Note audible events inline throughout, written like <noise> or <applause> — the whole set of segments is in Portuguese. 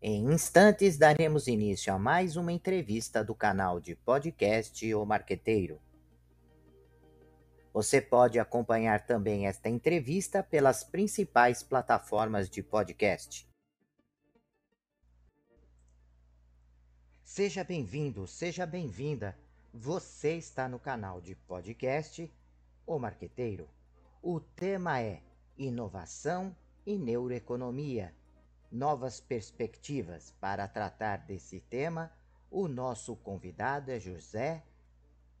Em instantes, daremos início a mais uma entrevista do canal de podcast O Marqueteiro. Você pode acompanhar também esta entrevista pelas principais plataformas de podcast. Seja bem-vindo, seja bem-vinda. Você está no canal de podcast O Marqueteiro. O tema é Inovação e Neuroeconomia novas perspectivas. Para tratar desse tema, o nosso convidado é José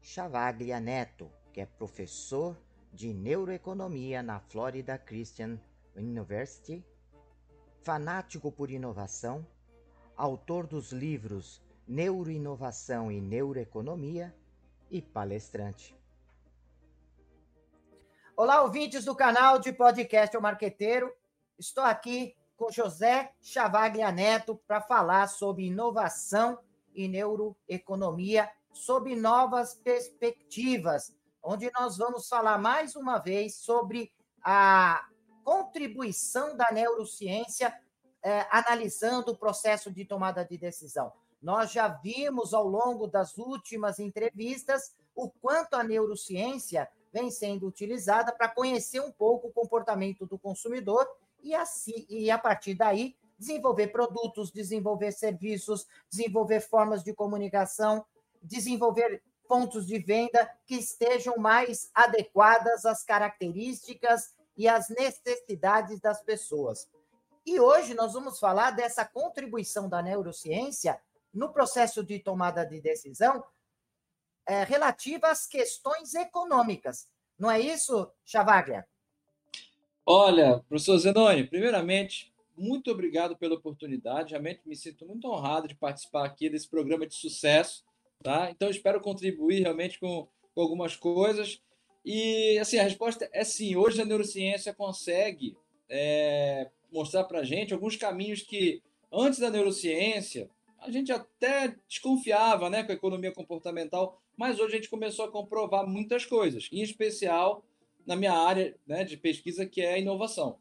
Chavaglia Neto, que é professor de neuroeconomia na Florida Christian University, fanático por inovação, autor dos livros Neuroinovação e Neuroeconomia e palestrante. Olá, ouvintes do canal de podcast O Marqueteiro. Estou aqui com José Chavaglia Neto para falar sobre inovação e neuroeconomia, sob novas perspectivas, onde nós vamos falar mais uma vez sobre a contribuição da neurociência eh, analisando o processo de tomada de decisão. Nós já vimos ao longo das últimas entrevistas o quanto a neurociência vem sendo utilizada para conhecer um pouco o comportamento do consumidor e, assim, e a partir daí desenvolver produtos, desenvolver serviços, desenvolver formas de comunicação, desenvolver pontos de venda que estejam mais adequadas às características e às necessidades das pessoas. E hoje nós vamos falar dessa contribuição da neurociência no processo de tomada de decisão é, relativa às questões econômicas. Não é isso, Chavaglia? Olha, professor Zenoni, primeiramente, muito obrigado pela oportunidade. Realmente me sinto muito honrado de participar aqui desse programa de sucesso. Tá? Então, espero contribuir realmente com, com algumas coisas. E, assim, a resposta é sim. Hoje a neurociência consegue é, mostrar para a gente alguns caminhos que, antes da neurociência, a gente até desconfiava né, com a economia comportamental, mas hoje a gente começou a comprovar muitas coisas, em especial na minha área né, de pesquisa, que é a inovação.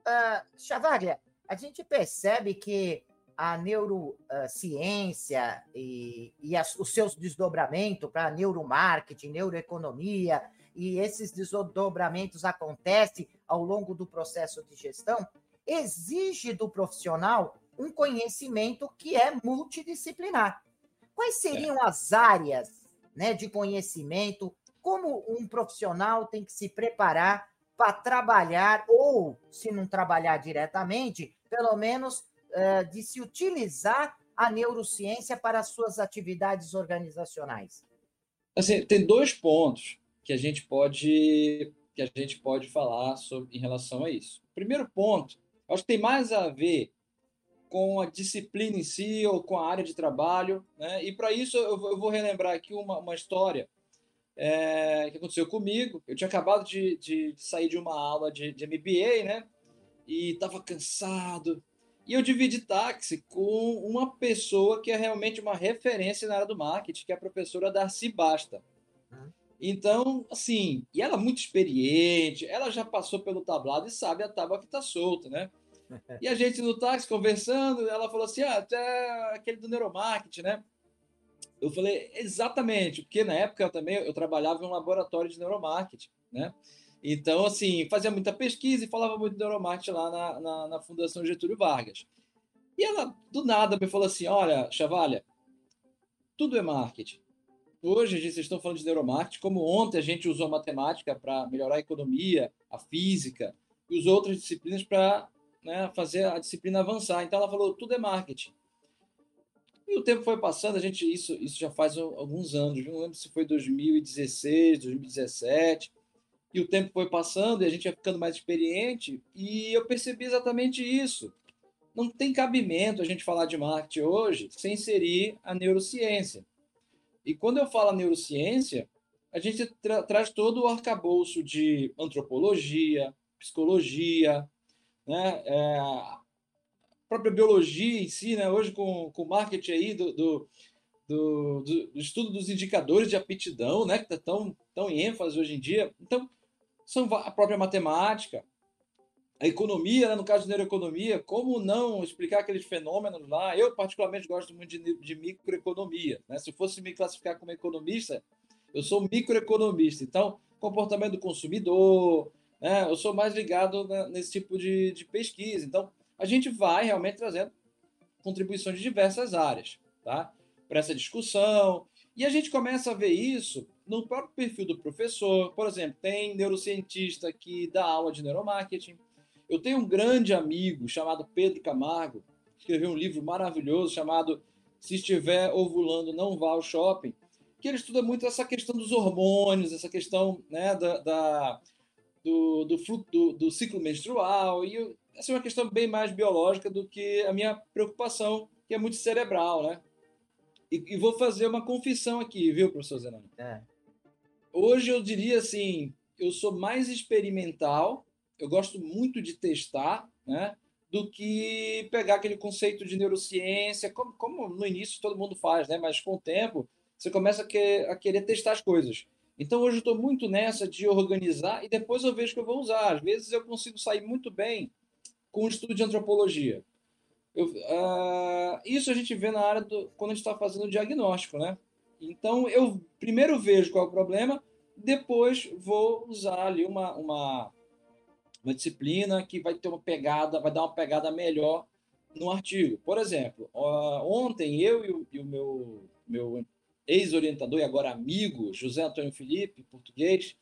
Uh, Chavaglia, a gente percebe que a neurociência e, e as, os seus desdobramentos para neuromarketing, neuroeconomia, e esses desdobramentos acontecem ao longo do processo de gestão, exige do profissional um conhecimento que é multidisciplinar. Quais seriam é. as áreas né, de conhecimento como um profissional tem que se preparar para trabalhar, ou se não trabalhar diretamente, pelo menos uh, de se utilizar a neurociência para as suas atividades organizacionais? Assim, tem dois pontos que a gente pode que a gente pode falar sobre, em relação a isso. Primeiro ponto, acho que tem mais a ver com a disciplina em si ou com a área de trabalho, né? E para isso eu vou relembrar aqui uma, uma história é, que aconteceu comigo. Eu tinha acabado de, de, de sair de uma aula de, de MBA, né? E estava cansado. E eu dividi táxi com uma pessoa que é realmente uma referência na área do marketing, que é a professora Darcy Basta. Uhum. Então, assim, e ela é muito experiente, ela já passou pelo tablado e sabe a tábua que está solta, né? <laughs> E a gente no táxi conversando, ela falou assim: ah, até aquele do neuromarketing, né? Eu falei, exatamente, porque na época eu também eu trabalhava em um laboratório de neuromarketing, né? Então, assim, fazia muita pesquisa e falava muito de neuromarketing lá na, na, na Fundação Getúlio Vargas. E ela, do nada, me falou assim: olha, Chavalha, tudo é marketing. Hoje vocês estão falando de neuromarketing, como ontem a gente usou matemática para melhorar a economia, a física, e usou outras disciplinas para né, fazer a disciplina avançar. Então ela falou: tudo é marketing. E o tempo foi passando, a gente isso, isso já faz alguns anos, não lembro se foi 2016, 2017. E o tempo foi passando e a gente ia ficando mais experiente e eu percebi exatamente isso. Não tem cabimento a gente falar de marketing hoje sem inserir a neurociência. E quando eu falo neurociência, a gente tra traz todo o arcabouço de antropologia, psicologia, né? É, própria biologia em si, né? hoje com, com o marketing aí do, do, do, do, estudo dos indicadores de aptidão, né? que está tão, tão em ênfase hoje em dia. Então, são a própria matemática. a economia, né, no caso de neuroeconomia, como não explicar aqueles fenômenos lá? Eu, particularmente, gosto muito de, de microeconomia. Né? Se fosse me classificar como economista, eu sou microeconomista. Então, comportamento do consumidor, né? eu sou mais ligado nesse tipo de, de pesquisa. Então, a gente vai realmente trazendo contribuições de diversas áreas tá? para essa discussão. E a gente começa a ver isso no próprio perfil do professor. Por exemplo, tem neurocientista que dá aula de neuromarketing eu tenho um grande amigo chamado Pedro Camargo, que escreveu um livro maravilhoso chamado Se Estiver Ovulando, Não Vá ao Shopping, que ele estuda muito essa questão dos hormônios, essa questão né, da, da do, do, do, do, ciclo menstrual, e essa é uma questão bem mais biológica do que a minha preocupação, que é muito cerebral, né? E, e vou fazer uma confissão aqui, viu, professor Zenoni? É. Hoje eu diria assim, eu sou mais experimental eu gosto muito de testar, né? Do que pegar aquele conceito de neurociência, como, como no início todo mundo faz, né? Mas com o tempo você começa a, que, a querer testar as coisas. Então hoje eu estou muito nessa de organizar e depois eu vejo que eu vou usar. Às vezes eu consigo sair muito bem com o estudo de antropologia. Eu, uh, isso a gente vê na área do quando a gente está fazendo o diagnóstico, né? Então eu primeiro vejo qual é o problema, depois vou usar ali uma, uma uma disciplina que vai ter uma pegada, vai dar uma pegada melhor no artigo. Por exemplo, ontem eu e o, e o meu, meu ex-orientador e agora amigo, José Antônio Felipe, português,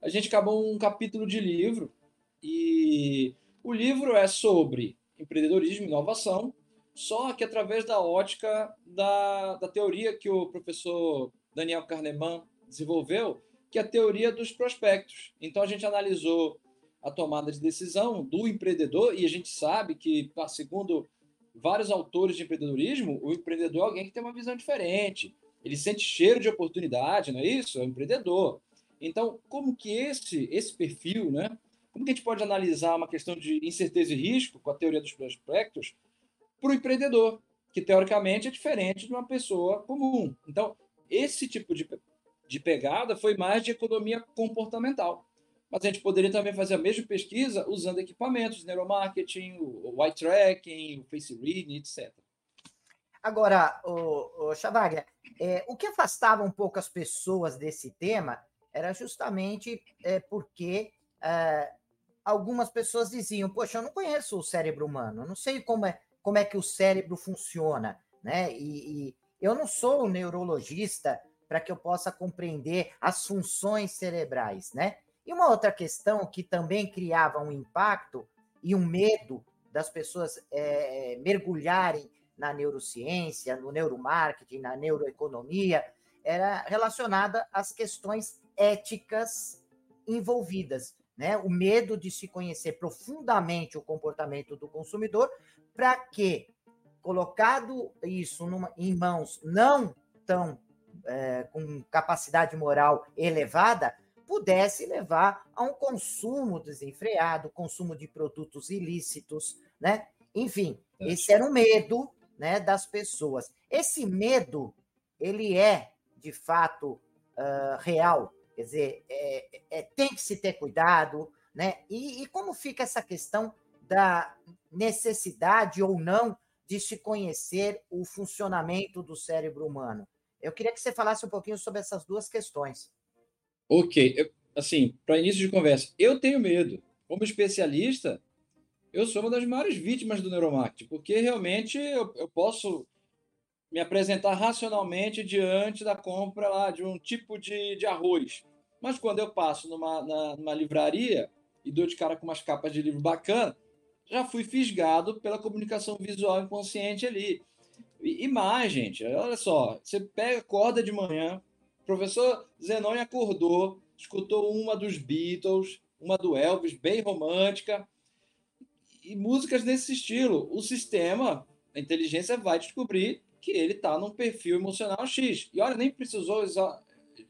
a gente acabou um capítulo de livro e o livro é sobre empreendedorismo e inovação, só que através da ótica da, da teoria que o professor Daniel Kahneman desenvolveu, que é a teoria dos prospectos. Então a gente analisou a tomada de decisão do empreendedor, e a gente sabe que, segundo vários autores de empreendedorismo, o empreendedor é alguém que tem uma visão diferente. Ele sente cheiro de oportunidade, não é isso? É um empreendedor. Então, como que esse, esse perfil, né? Como que a gente pode analisar uma questão de incerteza e risco com a teoria dos prospectos para o empreendedor, que teoricamente é diferente de uma pessoa comum. Então, esse tipo de, de pegada foi mais de economia comportamental. Mas a gente poderia também fazer a mesma pesquisa usando equipamentos, neuromarketing, o eye tracking, o face reading, etc. Agora, o, o Chavaglia, é, o que afastava um pouco as pessoas desse tema era justamente é, porque é, algumas pessoas diziam: Poxa, eu não conheço o cérebro humano, eu não sei como é, como é que o cérebro funciona, né? E, e eu não sou neurologista para que eu possa compreender as funções cerebrais, né? E uma outra questão que também criava um impacto e um medo das pessoas é, mergulharem na neurociência, no neuromarketing, na neuroeconomia, era relacionada às questões éticas envolvidas, né? O medo de se conhecer profundamente o comportamento do consumidor, para que, colocado isso numa, em mãos não tão é, com capacidade moral elevada, pudesse levar a um consumo desenfreado, consumo de produtos ilícitos, né? Enfim, é. esse era o medo, né, das pessoas. Esse medo, ele é de fato uh, real, quer dizer, é, é, tem que se ter cuidado, né? E, e como fica essa questão da necessidade ou não de se conhecer o funcionamento do cérebro humano? Eu queria que você falasse um pouquinho sobre essas duas questões. Ok, eu, assim, para início de conversa, eu tenho medo. Como especialista, eu sou uma das maiores vítimas do neuromarketing, porque realmente eu, eu posso me apresentar racionalmente diante da compra lá de um tipo de, de arroz. Mas quando eu passo numa, na, numa livraria e dou de cara com umas capas de livro bacana, já fui fisgado pela comunicação visual inconsciente ali. E, e mais, gente, olha só, você pega, acorda de manhã, professor Zenoni acordou, escutou uma dos Beatles, uma do Elvis, bem romântica, e músicas nesse estilo. O sistema, a inteligência vai descobrir que ele está num perfil emocional X. E olha, nem precisou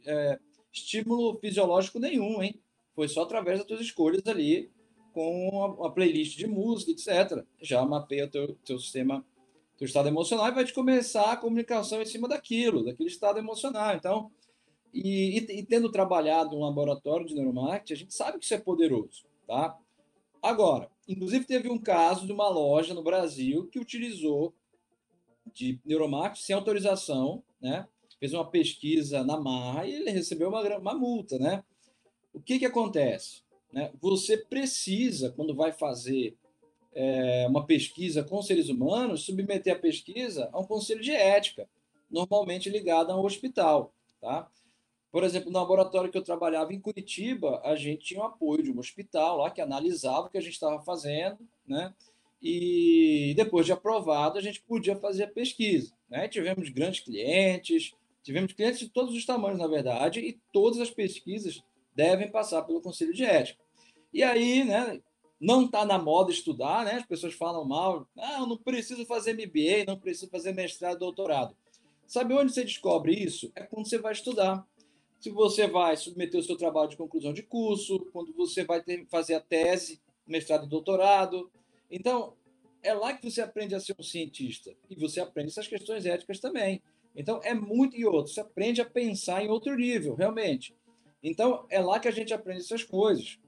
é, estímulo fisiológico nenhum, hein? Foi só através das tuas escolhas ali, com uma, playlist de música, etc. Já mapeia o teu, teu sistema, teu estado emocional e vai te começar a comunicação em cima daquilo, daquele estado emocional. Então, e, e, e, tendo trabalhado um laboratório de neuromarketing, a gente sabe que isso é poderoso, tá? Agora, Inclusive, teve um caso de uma loja no Brasil que utilizou de neuromarketing sem autorização, né? Fez uma pesquisa na marra e ele recebeu uma, uma multa, né? O que, que acontece? Né? Você precisa, quando vai fazer é, uma pesquisa com seres humanos, submeter a pesquisa a um conselho de ética, normalmente ligado a um hospital. Tá? Por exemplo, no laboratório que eu trabalhava em Curitiba, a gente tinha o apoio de um hospital lá que analisava o que a gente estava fazendo, né? E depois de aprovado, a gente podia fazer a pesquisa. Né? Tivemos grandes clientes, tivemos clientes de todos os tamanhos, na verdade, e todas as pesquisas devem passar pelo Conselho de Ética. E aí, né, não está na moda estudar, né? As pessoas falam mal, ah, eu não preciso fazer MBA, não preciso fazer mestrado, doutorado. Sabe onde você descobre isso? É quando você vai estudar. Se você vai submeter o seu trabalho de conclusão de curso, quando você vai ter, fazer a tese, mestrado e doutorado. Então, é lá que você aprende a ser um cientista. E você aprende essas questões éticas também. Então, é muito e outro. Você aprende a pensar em outro nível, realmente. Então, é lá que a gente aprende essas coisas.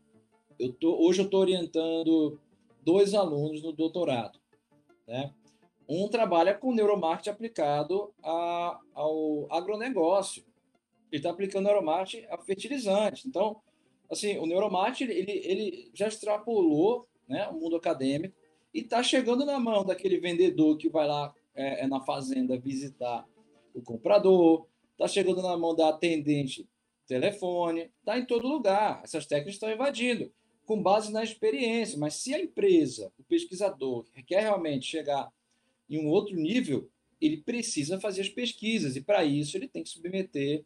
Eu tô, hoje eu estou orientando dois alunos no doutorado. Né? Um trabalha com neuromarketing aplicado a, ao agronegócio. Ele está aplicando neuromarketing a fertilizantes. Então, assim, o neuromarketing ele, ele já extrapolou né, o mundo acadêmico e está chegando na mão daquele vendedor que vai lá é, é na fazenda visitar o comprador, está chegando na mão da atendente telefone, está em todo lugar. Essas técnicas estão invadindo, com base na experiência. Mas se a empresa, o pesquisador, quer realmente chegar em um outro nível, ele precisa fazer as pesquisas, e para isso ele tem que submeter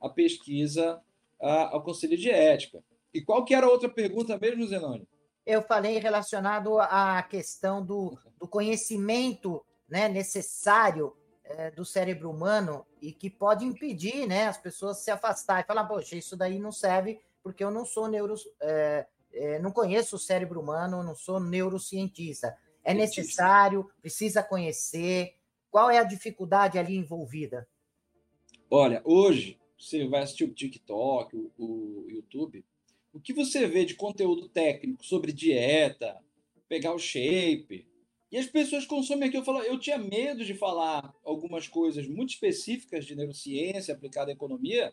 a pesquisa ao Conselho de Ética. E qual que era a outra pergunta mesmo, Zenoni? Eu falei relacionado à questão do, do conhecimento né, necessário é, do cérebro humano e que pode impedir né, as pessoas se afastar e falar, poxa, isso daí não serve porque eu não sou neuro, é, é, não conheço o cérebro humano, não sou neurocientista. É necessário, precisa conhecer. Qual é a dificuldade ali envolvida? Olha, hoje você vai assistir o TikTok, o, o YouTube, o que você vê de conteúdo técnico sobre dieta, pegar o shape, e as pessoas consomem aquilo. Eu, falo, eu tinha medo de falar algumas coisas muito específicas de neurociência aplicada à economia,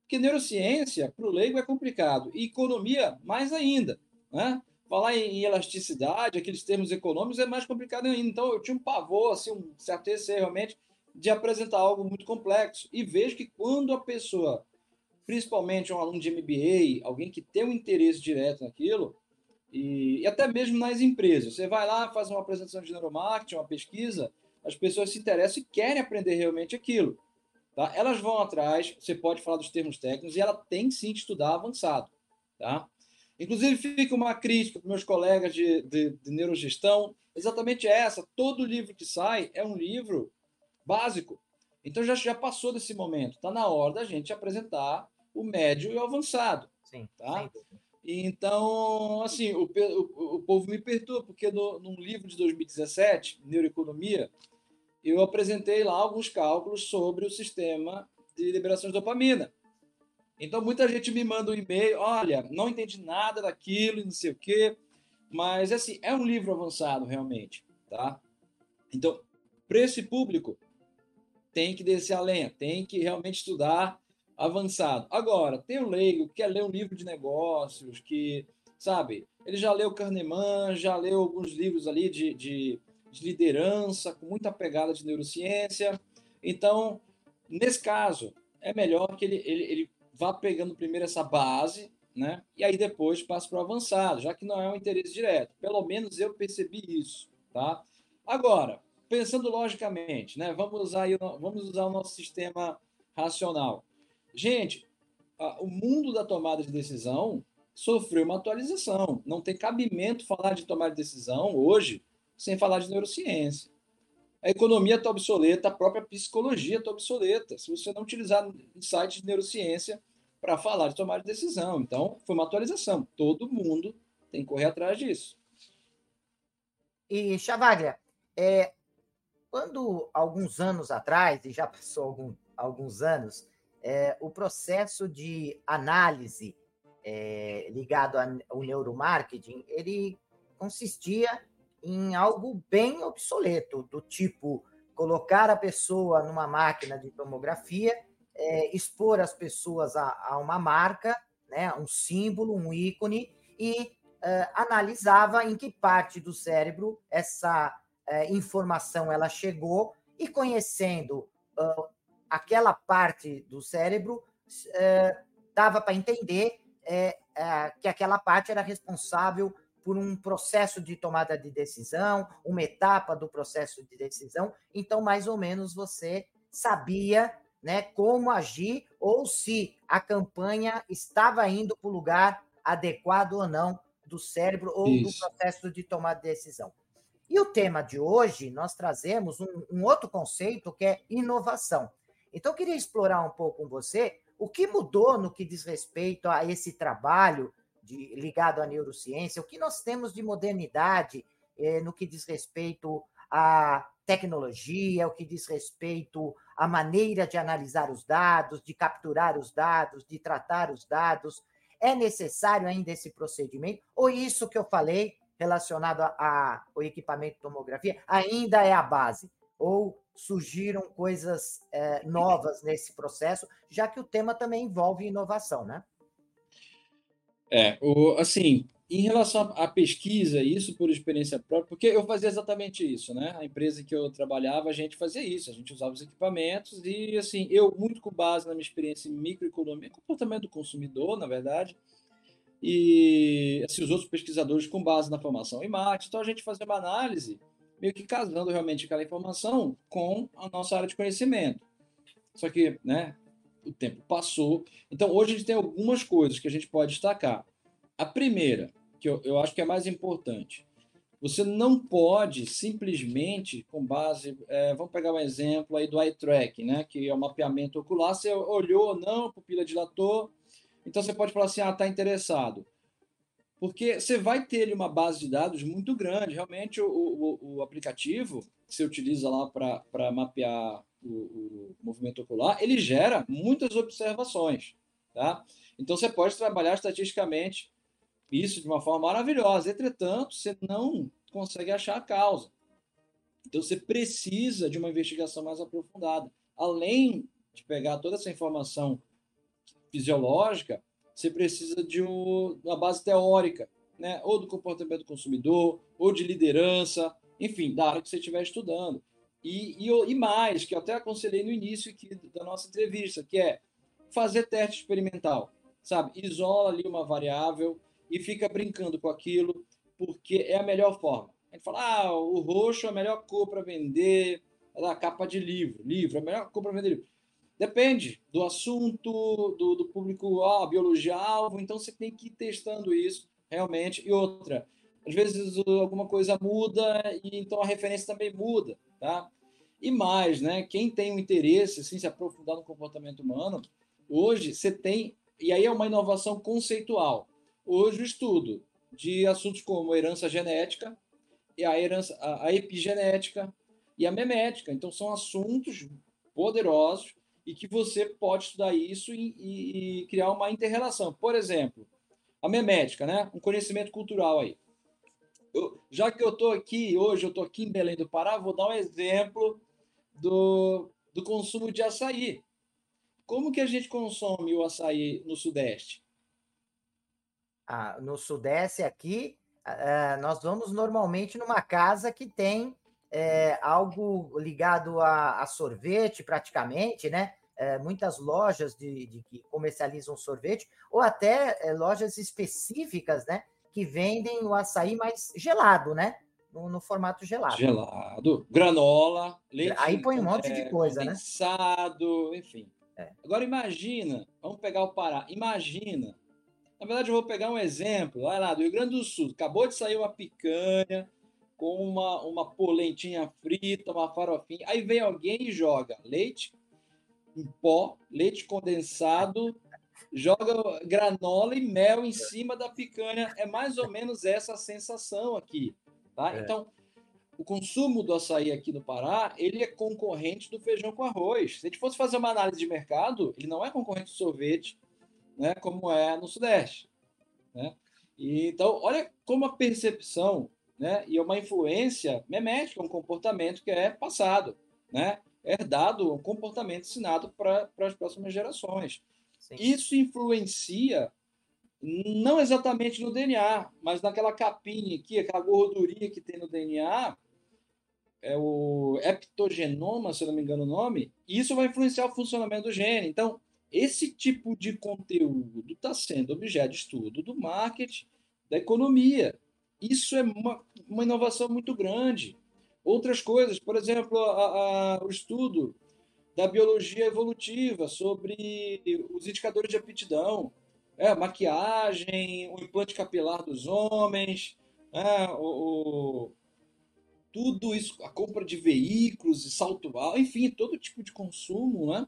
porque neurociência, para o leigo, é complicado. E economia, mais ainda. Né? Falar em elasticidade, aqueles termos econômicos, é mais complicado ainda. Então, eu tinha um pavor, assim, um certo receio, realmente, de apresentar algo muito complexo. E vejo que quando a pessoa, principalmente um aluno de MBA, alguém que tem um interesse direto naquilo, e, e, até mesmo nas empresas. Você vai lá, faz uma apresentação de neuromarketing, uma pesquisa, as pessoas se interessam e querem aprender realmente aquilo. Tá? Elas vão atrás, você pode falar dos termos técnicos, e ela tem sim que estudar avançado. Tá? Inclusive, fica uma crítica para meus colegas de, de, de neurogestão, exatamente essa. Todo livro que sai é um livro básico. Então já, já passou desse momento. Está na hora da gente apresentar o médio e o avançado. Sim, tá? Sim. Então, assim, o, o, o povo me perturba, porque no, num livro de 2017, Neuroeconomia, eu apresentei lá alguns cálculos sobre o sistema de liberação de dopamina. Então, muita gente me manda um e-mail, olha, não entendi nada daquilo, não sei o quê, mas, assim, é um livro avançado, realmente, tá? Então, para esse público, tem que descer a lenha, tem que realmente estudar avançado. Agora, tem o leigo que quer ler um livro de negócios, que, sabe, ele já leu Kahneman, já leu alguns livros ali de, de, de liderança, com muita pegada de neurociência. Então, nesse caso, é melhor que ele, ele, ele vá pegando primeiro essa base, né? E aí depois passe para o avançado, já que não é um interesse direto. Pelo menos eu percebi isso, tá? Agora, pensando logicamente, né? Vamos usar, vamos usar o nosso sistema racional. Gente, o mundo da tomada de decisão sofreu uma atualização. Não tem cabimento falar de tomada de decisão hoje sem falar de neurociência. A economia está obsoleta, a própria psicologia está obsoleta, se você não utilizar insights de neurociência para falar de tomada de decisão. Então, foi uma atualização. Todo mundo tem que correr atrás disso. E, Chavaglia, é, quando alguns anos atrás, e já passou algum, alguns anos, é, o processo de análise é, ligado ao neuromarketing, ele consistia em algo bem obsoleto, do tipo colocar a pessoa numa máquina de tomografia, é, expor as pessoas a, a, uma marca, né, um símbolo, um ícone, e é, analisava em que parte do cérebro essa é, informação ela chegou, e conhecendo aquela parte do cérebro, uh, dava para entender uh, que aquela parte era responsável por um processo de tomada de decisão, uma etapa do processo de decisão. Então, mais ou menos, você sabia né, como agir ou se a campanha estava indo para o lugar adequado ou não do cérebro ou Isso. do processo de tomada de decisão. E o tema de hoje, nós trazemos um, um outro conceito que é inovação. Então, eu queria explorar um pouco com você o que mudou no que diz respeito a esse trabalho de, ligado à neurociência, o que nós temos de modernidade eh, no que diz respeito à tecnologia, o que diz respeito à maneira de analisar os dados, de capturar os dados, de tratar os dados. É necessário ainda esse procedimento? Ou isso que eu falei relacionado ao equipamento de tomografia ainda é a base? Ou surgiram coisas é, novas nesse processo, já que o tema também envolve inovação, né? É, o, assim, em relação à pesquisa, isso por experiência própria, porque eu fazia exatamente isso, né? A empresa que eu trabalhava, a gente fazia isso, a gente usava os equipamentos e, assim, eu, muito com base na minha experiência em microeconomia, comportamento do consumidor, na verdade, e assim, os outros pesquisadores com base na formação em marketing. Então a gente fazia uma análise meio que casando realmente aquela informação com a nossa área de conhecimento. Só que, né, o tempo passou. Então hoje a gente tem algumas coisas que a gente pode destacar. A primeira, que eu, eu acho que é mais importante, você não pode simplesmente, com base, é, vamos pegar um exemplo aí do eye track, né, que é o mapeamento ocular, você olhou ou não, pupila dilatou, então você pode falar assim, ah, está interessado. Porque você vai ter uma base de dados muito grande. Realmente, o, o, o aplicativo que você utiliza lá para mapear o, o, movimento ocular, ele gera muitas observações. Tá? Então, você pode trabalhar estatisticamente isso de uma forma maravilhosa. Entretanto, você não consegue achar a causa. Então, você precisa de uma investigação mais aprofundada. Além de pegar toda essa informação fisiológica, você precisa de um, uma base teórica, né? ou do comportamento do consumidor, ou de liderança, enfim, da área que você estiver estudando. E, e, e mais, que eu até aconselhei no início aqui da nossa entrevista, que é fazer teste experimental, sabe? Isola ali uma variável e fica brincando com aquilo, porque é a melhor forma. A gente fala, ah, o roxo é a melhor cor para vender, é a capa de livro, livro é a melhor cor para vender livro. Depende do assunto, do, do público, ah, biologia-alvo, então você tem que ir testando isso realmente. E outra, às vezes alguma coisa muda e então a referência também muda, tá? E mais, né? Quem tem um interesse, assim, se aprofundar no comportamento humano, hoje você tem, e aí é uma inovação conceitual. Hoje o estudo de assuntos como herança genética, e a, herança, a, epigenética e a memética. Então, são assuntos poderosos e que você pode estudar isso e, e, e criar uma interrelação. Por exemplo, a memética, né? um conhecimento cultural aí. Eu, já que eu estou aqui, hoje eu estou aqui em Belém do Pará, vou dar um exemplo do, do consumo de açaí. Como que a gente consome o açaí no Sudeste? Ah, no Sudeste aqui, uh, nós vamos normalmente numa casa que tem é, algo ligado a, a, sorvete, praticamente, né? É, muitas lojas de, de, que comercializam sorvete, ou até é, lojas específicas, né? Que vendem o açaí mais gelado, né? No, no, formato gelado. Gelado, granola, leite. Aí põe um monte de é, coisa, condensado, né? enfim. É. Agora imagina, vamos pegar o Pará, imagina. Na verdade, eu vou pegar um exemplo, lá, lá do Rio Grande do Sul. Acabou de sair uma picanha, com uma, uma polentinha frita, uma farofinha. Aí vem alguém e joga leite em pó, leite condensado, joga granola e mel em cima da picanha. É mais ou menos essa sensação aqui. Tá? É. Então, o consumo do açaí aqui no Pará, ele é concorrente do feijão com arroz. Se a gente fosse fazer uma análise de mercado, ele não é concorrente do sorvete, né, como é no Sudeste. Né? E, então, olha como a percepção né? E é uma influência memética, um comportamento que é passado, né? Herdado, um comportamento ensinado para as próximas gerações. Sim. Isso influencia não exatamente no DNA, mas naquela capinha aqui, aquela gordurinha que tem no DNA, é o heptogenoma, se não me engano o nome, e isso vai influenciar o funcionamento do gene. Então, esse tipo de conteúdo está sendo objeto de estudo do marketing, da economia. Isso é uma, uma inovação muito grande. Outras coisas, por exemplo, a, a, o estudo da biologia evolutiva sobre os indicadores de aptidão, é, maquiagem, o implante capilar dos homens, é, o, o, tudo isso, a compra de veículos e salto alto, enfim, todo tipo de consumo, né?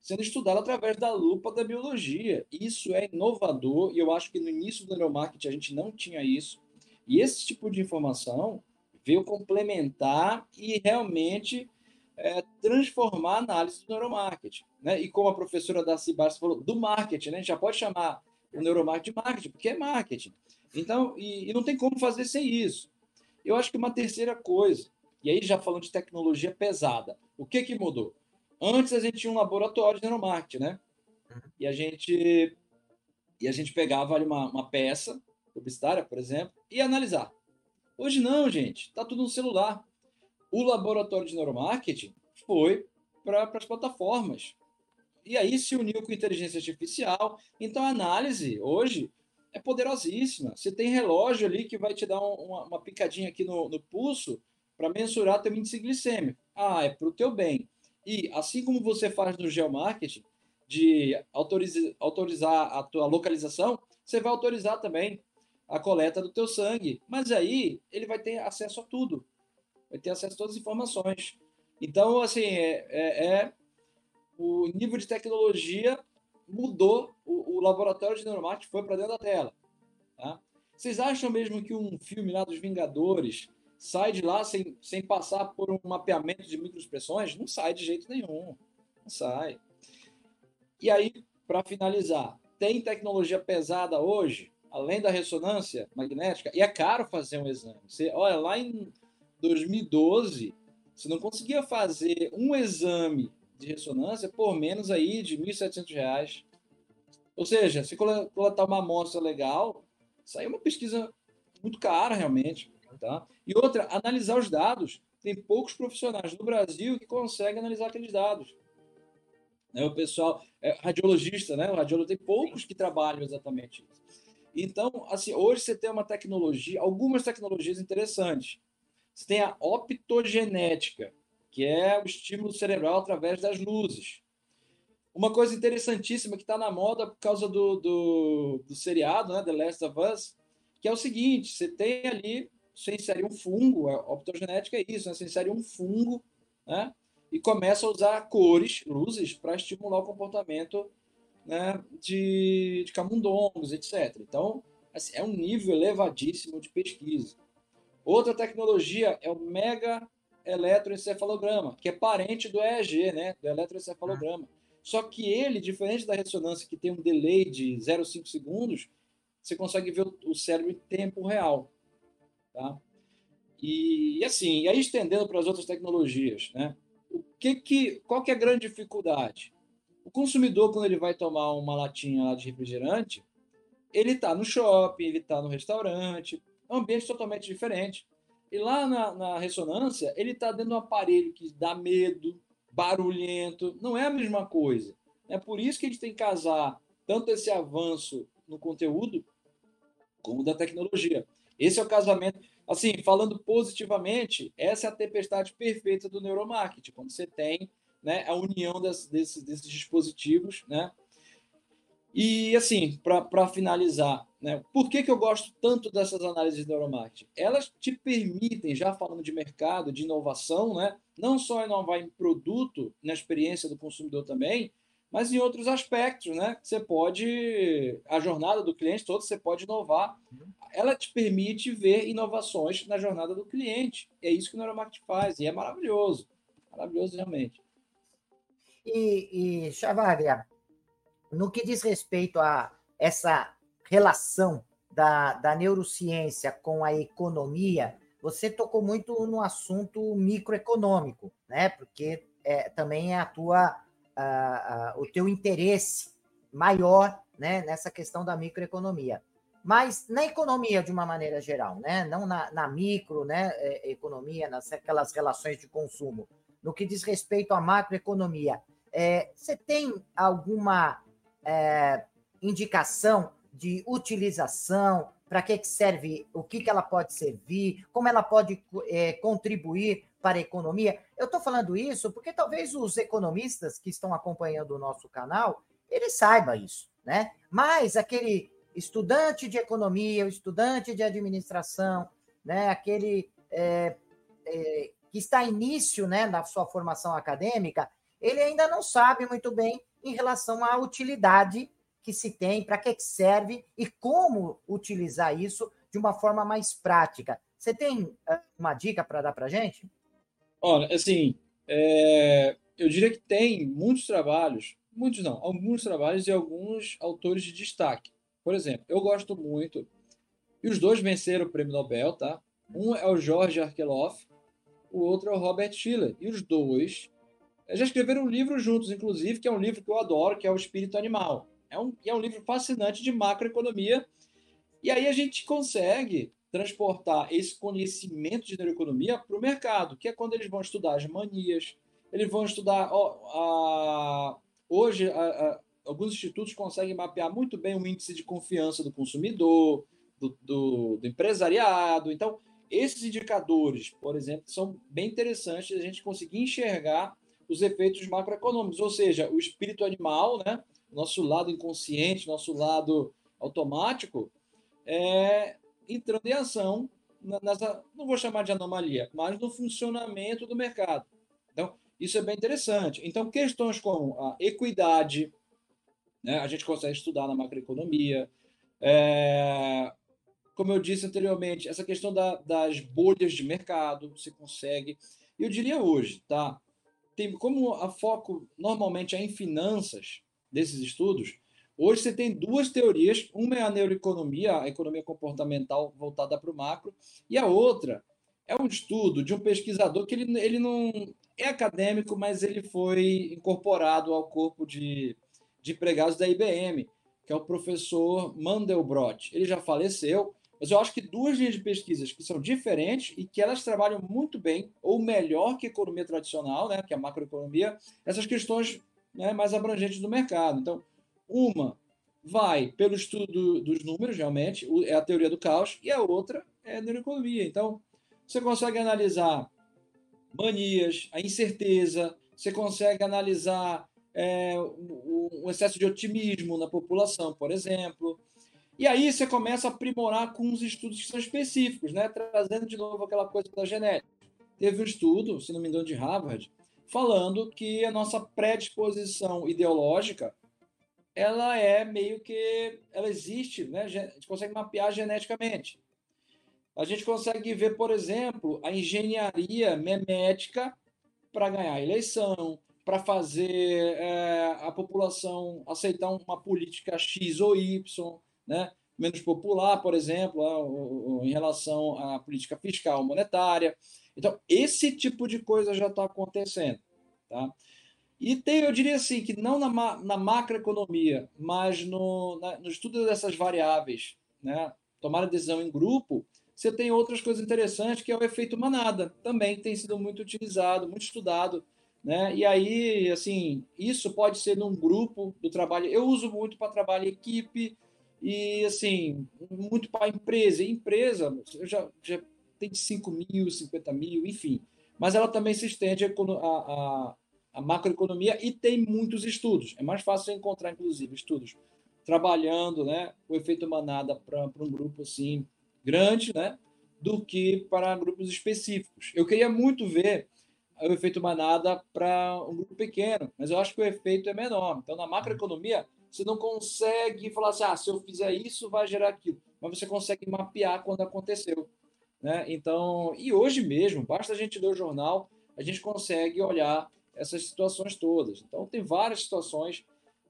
Sendo estudado através da lupa da biologia. Isso é inovador e eu acho que no início do neuromarketing a gente não tinha isso. E esse tipo de informação veio complementar e realmente é, transformar a análise do neuromarketing. Né? E como a professora Darcy Barça falou, do marketing, né? a gente já pode chamar o neuromarketing de marketing, porque é marketing. Então, e, e não tem como fazer sem isso. Eu acho que uma terceira coisa, e aí já falando de tecnologia pesada, o que, que mudou? Antes a gente tinha um laboratório de neuromarketing, né? E a gente, e a gente pegava ali uma, uma peça publicitária, por exemplo, e analisar. Hoje não, gente, está tudo no celular o laboratório de neuromarketing foi para as plataformas. E aí se uniu com inteligência artificial. Então a análise hoje é poderosíssima. Você tem relógio ali que vai te dar uma, uma picadinha aqui no, no pulso para mensurar teu índice glicêmico. Ah, é para o teu bem. E assim como você faz no geomarketing, de autorizar, autorizar a tua localização, você vai autorizar também a coleta do teu sangue. Mas aí ele vai ter acesso a tudo vai ter acesso a todas as informações. Então, assim, é, é, é o nível de tecnologia mudou, o, o laboratório de neuromarketing foi para dentro da tela. Tá? Vocês acham mesmo que um filme lá dos Vingadores sai de lá sem, sem passar por um mapeamento de microexpressões? Não sai de jeito nenhum. Não sai. E aí, para finalizar, tem tecnologia pesada hoje, além da ressonância magnética, e é caro fazer um exame. Você, olha, lá em 2012, você não conseguia fazer um exame de ressonância por menos aí de R$ 1.700. Ou seja, se coletar uma amostra legal, saiu uma pesquisa muito cara realmente. Tá? E outra, analisar os dados. Tem poucos profissionais no Brasil que conseguem analisar aqueles dados. Né? O pessoal, é, radiologista, né? O radiologista tem poucos que trabalham exatamente isso. Então, assim, hoje você tem uma tecnologia, algumas tecnologias interessantes. Você tem a optogenética, que é o estímulo cerebral através das luzes. Uma coisa interessantíssima que está na moda por causa do, do, do, seriado, né, The Last of Us, que é o seguinte: você tem ali, você insere um fungo, a optogenética é isso, né, você insere um fungo né, e começa a usar cores, luzes, para estimular o comportamento né, de, de camundongos, etc. Então, assim, é um nível elevadíssimo de pesquisa. Outra tecnologia é o mega eletroencefalograma, que é parente do EEG, né, do eletroencefalograma. Só que ele, diferente da ressonância, que tem um delay de 0,5 segundos, você consegue ver o cérebro em tempo real. Tá? E, e assim, e aí estendendo para as outras tecnologias, né? O que que, qual que é a grande dificuldade? O consumidor, quando ele vai tomar uma latinha lá de refrigerante, ele está no shopping, ele está no restaurante, é um ambiente totalmente diferente. E lá na, na ressonância, ele está dentro de um aparelho que dá medo, barulhento, não é a mesma coisa. É por isso que a gente tem que casar tanto esse avanço no conteúdo como da tecnologia. Esse é o casamento. Assim, falando positivamente, essa é a tempestade perfeita do neuromarketing, quando você tem né, a união das, desses, desses dispositivos, né? E assim, para finalizar, né? Por que, que eu gosto tanto dessas análises de neuromarketing? Elas te permitem, já falando de mercado, de inovação, né? não só inovar em produto, na experiência do consumidor também, mas em outros aspectos, né? Você pode, a jornada do cliente toda, você pode inovar. Ela te permite ver inovações na jornada do cliente. É isso que o neuromarketing faz, e é maravilhoso. Maravilhoso realmente. E, e no que diz respeito a essa relação da, da neurociência com a economia, você tocou muito no assunto microeconômico, né? Porque é, também é a tua, a, a, o teu interesse maior né, nessa questão da microeconomia. Mas na economia, de uma maneira geral, né? não na, na micro né, é, economia, nas aquelas relações de consumo, no que diz respeito à macroeconomia, é, você tem alguma é, indicação de utilização, para que, que serve, o que, que ela pode servir, como ela pode é, contribuir para a economia. Eu estou falando isso porque talvez os economistas que estão acompanhando o nosso canal, ele saiba isso, né? Mas aquele estudante de economia, o estudante de administração, né? Aquele é, é, que está início, né, na sua formação acadêmica, ele ainda não sabe muito bem em relação à utilidade que se tem, para que serve e como utilizar isso de uma forma mais prática. Você tem ah, uma dica para dar para a gente? Olha, assim, é, eu diria que tem muitos trabalhos, muitos não, alguns trabalhos e alguns autores de destaque. Por exemplo, eu gosto muito, e os dois venceram o prêmio Nobel, tá? Um é o George Arkeloff, o outro é o Robert Schiller. E os dois já escreveram um livro juntos, inclusive, que é um livro que eu adoro, que é O Espírito Animal. É um, é um livro fascinante de macroeconomia. E aí a gente consegue transportar esse conhecimento de neuroeconomia para o mercado, que é quando eles vão estudar as manias, eles vão estudar. Ó, a, hoje, a, a, alguns institutos conseguem mapear muito bem o índice de confiança do consumidor, do, do, do empresariado. Então, esses indicadores, por exemplo, são bem interessantes a gente conseguir enxergar os efeitos macroeconômicos, ou seja, o espírito animal, né? nosso lado inconsciente, nosso lado automático, é, entrando em ação nessa, não vou chamar de anomalia, mas no funcionamento do mercado. Então, isso é bem interessante. Então, questões como a equidade, né, a gente consegue estudar na macroeconomia, é, como eu disse anteriormente, essa questão da, das bolhas de mercado, você consegue. Eu diria hoje, tá? Tem, como a foco normalmente é em finanças, desses estudos, hoje você tem duas teorias. Uma é a neuroeconomia, a economia comportamental voltada para o macro, e a outra é um estudo de um pesquisador que ele, ele não é acadêmico, mas ele foi incorporado ao corpo de, de empregados da IBM, que é o professor Mandelbrot. Ele já faleceu, mas eu acho que duas linhas de pesquisas que são diferentes e que elas trabalham muito bem, ou melhor que a economia tradicional, né, que é a macroeconomia, essas questões né, mais abrangentes do mercado. Então, uma vai pelo estudo dos números, realmente, é a teoria do caos, e a outra é a neuroeconomia. Então, você consegue analisar manias, a incerteza, você consegue analisar é, o, o, excesso de otimismo na população, por exemplo. E aí você começa a aprimorar com os estudos que são específicos, né? trazendo de novo aquela coisa da genética. Teve um estudo, se não me engano, de Harvard, falando que a nossa predisposição ideológica ela é meio que ela existe, né? A gente consegue mapear geneticamente. A gente consegue ver, por exemplo, a engenharia memética para ganhar a eleição, para fazer é, a população aceitar uma política X ou Y, né? menos popular, por exemplo, em relação à política fiscal monetária. Então, esse tipo de coisa já está acontecendo. Tá? E tem, eu diria assim, que não na, na macroeconomia, mas no, na, no estudo dessas variáveis, né? tomar a decisão em grupo, você tem outras coisas interessantes, que é o efeito manada. Também tem sido muito utilizado, muito estudado. Né? E aí, assim, isso pode ser num grupo do trabalho. Eu uso muito para trabalho em equipe e, assim, muito para empresa. empresa, eu já, já tem 5 mil, 50 mil, enfim. Mas ela também se estende a, a, a macroeconomia e tem muitos estudos. É mais fácil encontrar, inclusive, estudos trabalhando né, o efeito manada para um grupo assim grande né, do que para grupos específicos. Eu queria muito ver o efeito manada para um grupo pequeno, mas eu acho que o efeito é menor. Então, na macroeconomia, você não consegue falar assim, ah, se eu fizer isso, vai gerar aquilo. Mas você consegue mapear quando aconteceu. Né? Então, e hoje mesmo, basta a gente ler o jornal, a gente consegue olhar essas situações todas. Então, tem várias situações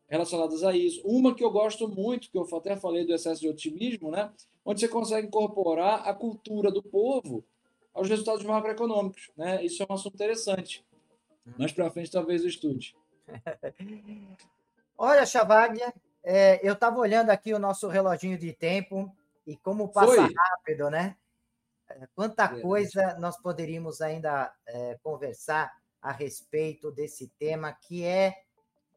relacionadas a isso. Uma que eu gosto muito, que eu até falei do excesso de otimismo, né? onde você consegue incorporar a cultura do povo aos resultados macroeconômicos. Né? Isso é um assunto interessante. Mais para frente, talvez eu estude. <laughs> Olha, Chavaglia, é, eu estava olhando aqui o nosso reloginho de tempo e como passa Foi. rápido, né? É, quanta é, coisa nós poderíamos ainda é, conversar a respeito desse tema que é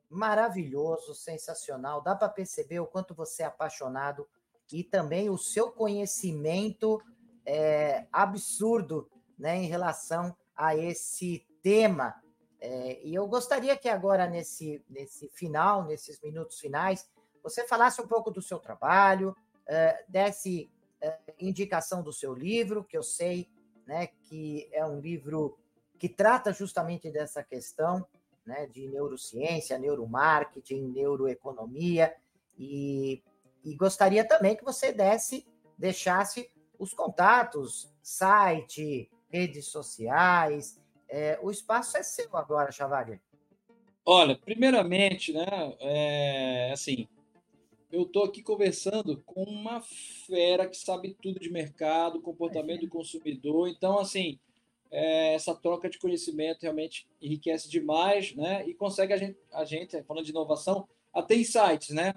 maravilhoso, sensacional. Dá para perceber o quanto você é apaixonado e também o seu conhecimento é, absurdo né, em relação a esse tema. É, e eu gostaria que agora, nesse, nesse final, nesses minutos finais, você falasse um pouco do seu trabalho, é, desse é, indicação do seu livro, que eu sei né, que é um livro que trata justamente dessa questão né, de neurociência, neuromarketing, neuroeconomia, e, e gostaria também que você desse, deixasse os contatos, site, redes sociais. É, o espaço é seu agora, Chavaglia. Olha, primeiramente, né, é, assim, eu estou aqui conversando com uma fera que sabe tudo de mercado, comportamento do consumidor. Então, assim, é, essa troca de conhecimento realmente enriquece demais, né? E consegue a gente, a gente falando de inovação, até insights, né?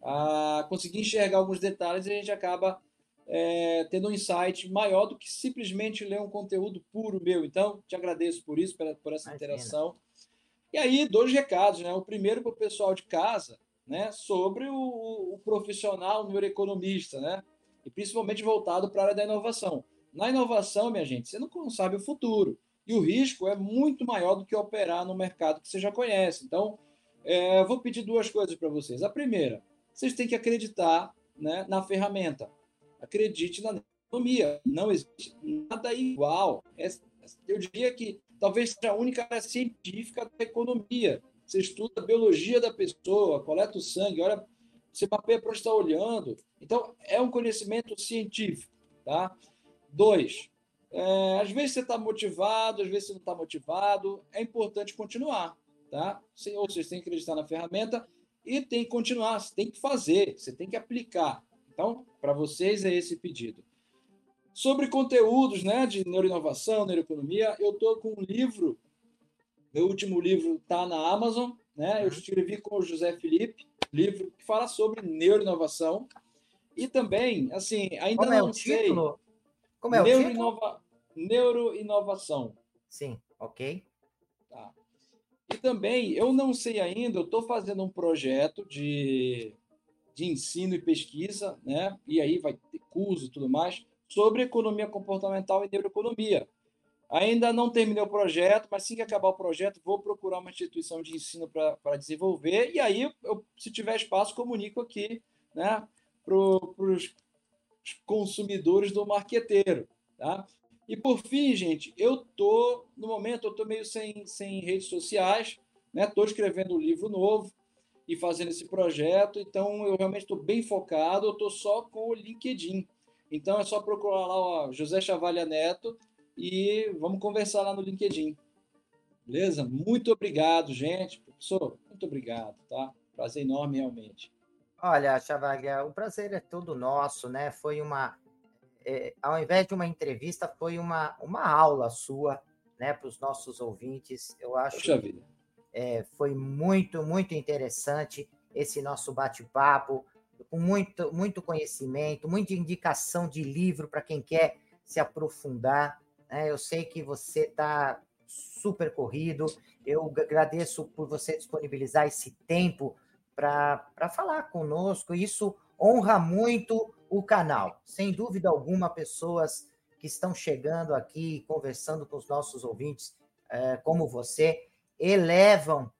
A conseguir enxergar alguns detalhes e a gente acaba é, tendo um insight maior do que simplesmente ler um conteúdo puro meu. Então, te agradeço por isso, por, por essa Imagina. interação. E aí, dois recados, né? O primeiro para o pessoal de casa, né, sobre o, o profissional neuroeconomista, né, e principalmente voltado para a área da inovação. Na inovação, minha gente, você não sabe o futuro. E o risco é muito maior do que operar no mercado que você já conhece. Então, é, vou pedir duas coisas para vocês. A primeira, vocês têm que acreditar né, na ferramenta. Acredite na economia. Não existe nada igual. É, eu diria que talvez seja a única área científica da economia você estuda a biologia da pessoa, coleta o sangue, olha, você mapeia para onde está olhando. Então, é um conhecimento científico. Tá? Dois, é, às vezes você está motivado, às vezes você não está motivado, é importante continuar. Tá? Ou seja, você tem que acreditar na ferramenta e tem que continuar, você tem que fazer, você tem que aplicar. Então, para vocês é esse pedido. Sobre conteúdos né, de neuroinovação, neuroeconomia, eu estou com um livro meu último livro está na Amazon, né? Eu uhum. escrevi com o José Felipe, livro que fala sobre neuroinovação. E também, assim, ainda Como é não é o sei. Título? Como é o Neuroinova... título? Neuroinovação. Sim, ok. Tá. E também, eu não sei ainda, eu estou fazendo um projeto de, de ensino e pesquisa, né? E aí vai ter curso e tudo mais, sobre economia comportamental e neuroeconomia. Ainda não terminei o projeto, mas assim que acabar o projeto, vou procurar uma instituição de ensino para desenvolver. E aí, eu, se tiver espaço, comunico aqui né, para os consumidores do marqueteiro. Tá? E por fim, gente, eu tô no momento eu tô meio sem, sem redes sociais, né? Tô escrevendo um livro novo e fazendo esse projeto, então eu realmente estou bem focado. Eu tô só com o LinkedIn, então é só procurar lá ó, José Chavalha Neto e vamos conversar lá no LinkedIn. Beleza? Muito obrigado, gente. Professor, muito obrigado, tá? Prazer enorme, realmente. Olha, Chavaga, o prazer é todo nosso, né? Foi uma. É, ao invés de uma entrevista, foi uma, uma aula sua, né, para os nossos ouvintes. Eu acho vida. É, foi muito, muito interessante esse nosso bate-papo, com muito, muito conhecimento, muita indicação de livro para quem quer se aprofundar. Né? Eu sei que você está super corrido. Eu agradeço por você disponibilizar esse tempo para falar conosco. Isso honra muito o canal. Sem dúvida alguma, pessoas que estão chegando aqui, conversando com os nossos ouvintes, é, como você, elevam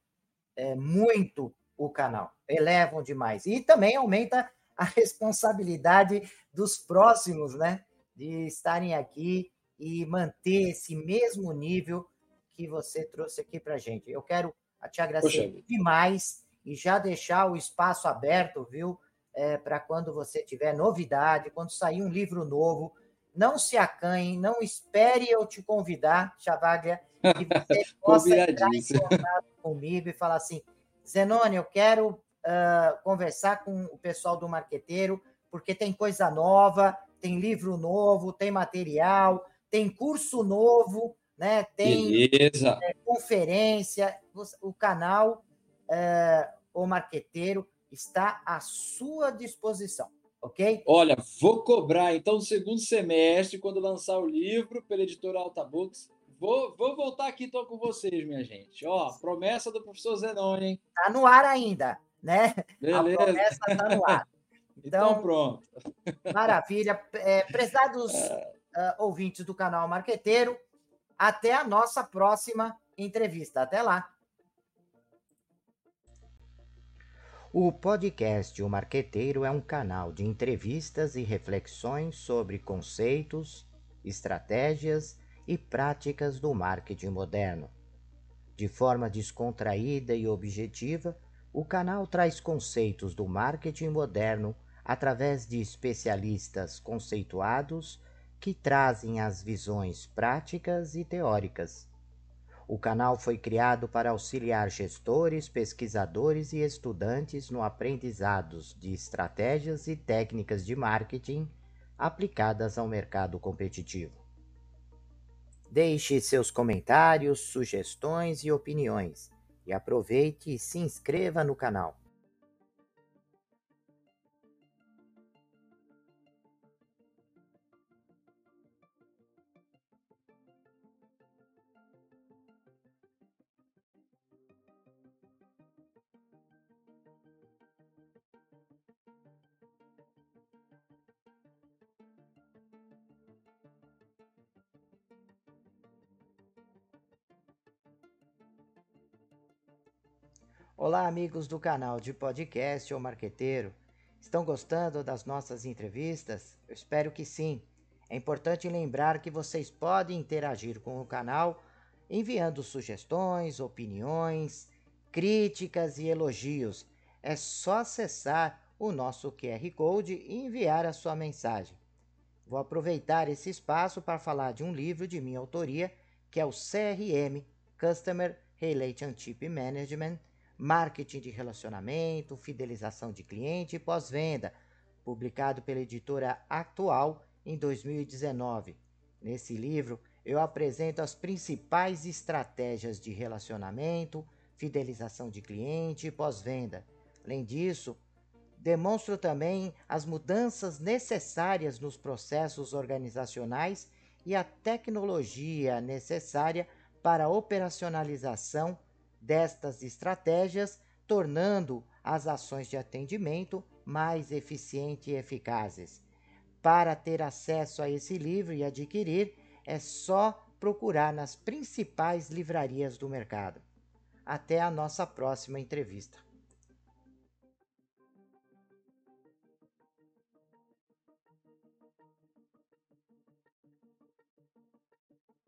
é, muito o canal, elevam demais. E também aumenta a <laughs> responsabilidade dos próximos, né? De estarem aqui e manter esse mesmo nível que você trouxe aqui para a gente. Eu quero te agradecer Poxa. demais e já deixar o espaço aberto, viu? É, para quando você tiver novidade, quando sair um livro novo, não se acanhe, não espere eu te convidar, Chavaglia, que você <laughs> possa entrar em contato comigo e falar assim, Zenone, eu quero uh, conversar com o pessoal do marqueteiro, porque tem coisa nova, tem livro novo, tem material, tem curso novo, né? Tem é, conferência. O canal é, O Marqueteiro está à sua disposição, ok? Olha, vou cobrar então no segundo semestre, quando lançar o livro pela editora Alta Books. Vou, vou voltar aqui então com vocês, minha gente. Ó, promessa do professor Zenoni, hein? Tá no ar ainda, né? Beleza. A promessa tá no ar. <laughs> Então, então pronto. Maravilha. É, prezados uh, <laughs> ouvintes do canal Marqueteiro, até a nossa próxima entrevista. Até lá. O podcast O Marqueteiro é um canal de entrevistas e reflexões sobre conceitos, estratégias e práticas do marketing moderno. De forma descontraída e objetiva, o canal traz conceitos do marketing moderno através de especialistas conceituados que trazem as visões práticas e teóricas. O canal foi criado para auxiliar gestores, pesquisadores e estudantes no aprendizado de estratégias e técnicas de marketing aplicadas ao mercado competitivo. Deixe seus comentários, sugestões e opiniões e aproveite e se inscreva no canal. Olá, amigos do canal de podcast ou marqueteiro. Estão gostando das nossas entrevistas? Eu espero que sim. É importante lembrar que vocês podem interagir com o canal enviando sugestões, opiniões, críticas e elogios. É só acessar o nosso QR Code e enviar a sua mensagem. Vou aproveitar esse espaço para falar de um livro de minha autoria, que é o CRM Customer Relationship Management Marketing de Relacionamento, Fidelização de Cliente e Pós-Venda, publicado pela editora Atual em 2019. Nesse livro, eu apresento as principais estratégias de relacionamento, fidelização de cliente e pós-venda. Além disso, demonstro também as mudanças necessárias nos processos organizacionais e a tecnologia necessária para a operacionalização destas estratégias, tornando as ações de atendimento mais eficientes e eficazes. Para ter acesso a esse livro e adquirir, é só procurar nas principais livrarias do mercado. Até a nossa próxima entrevista.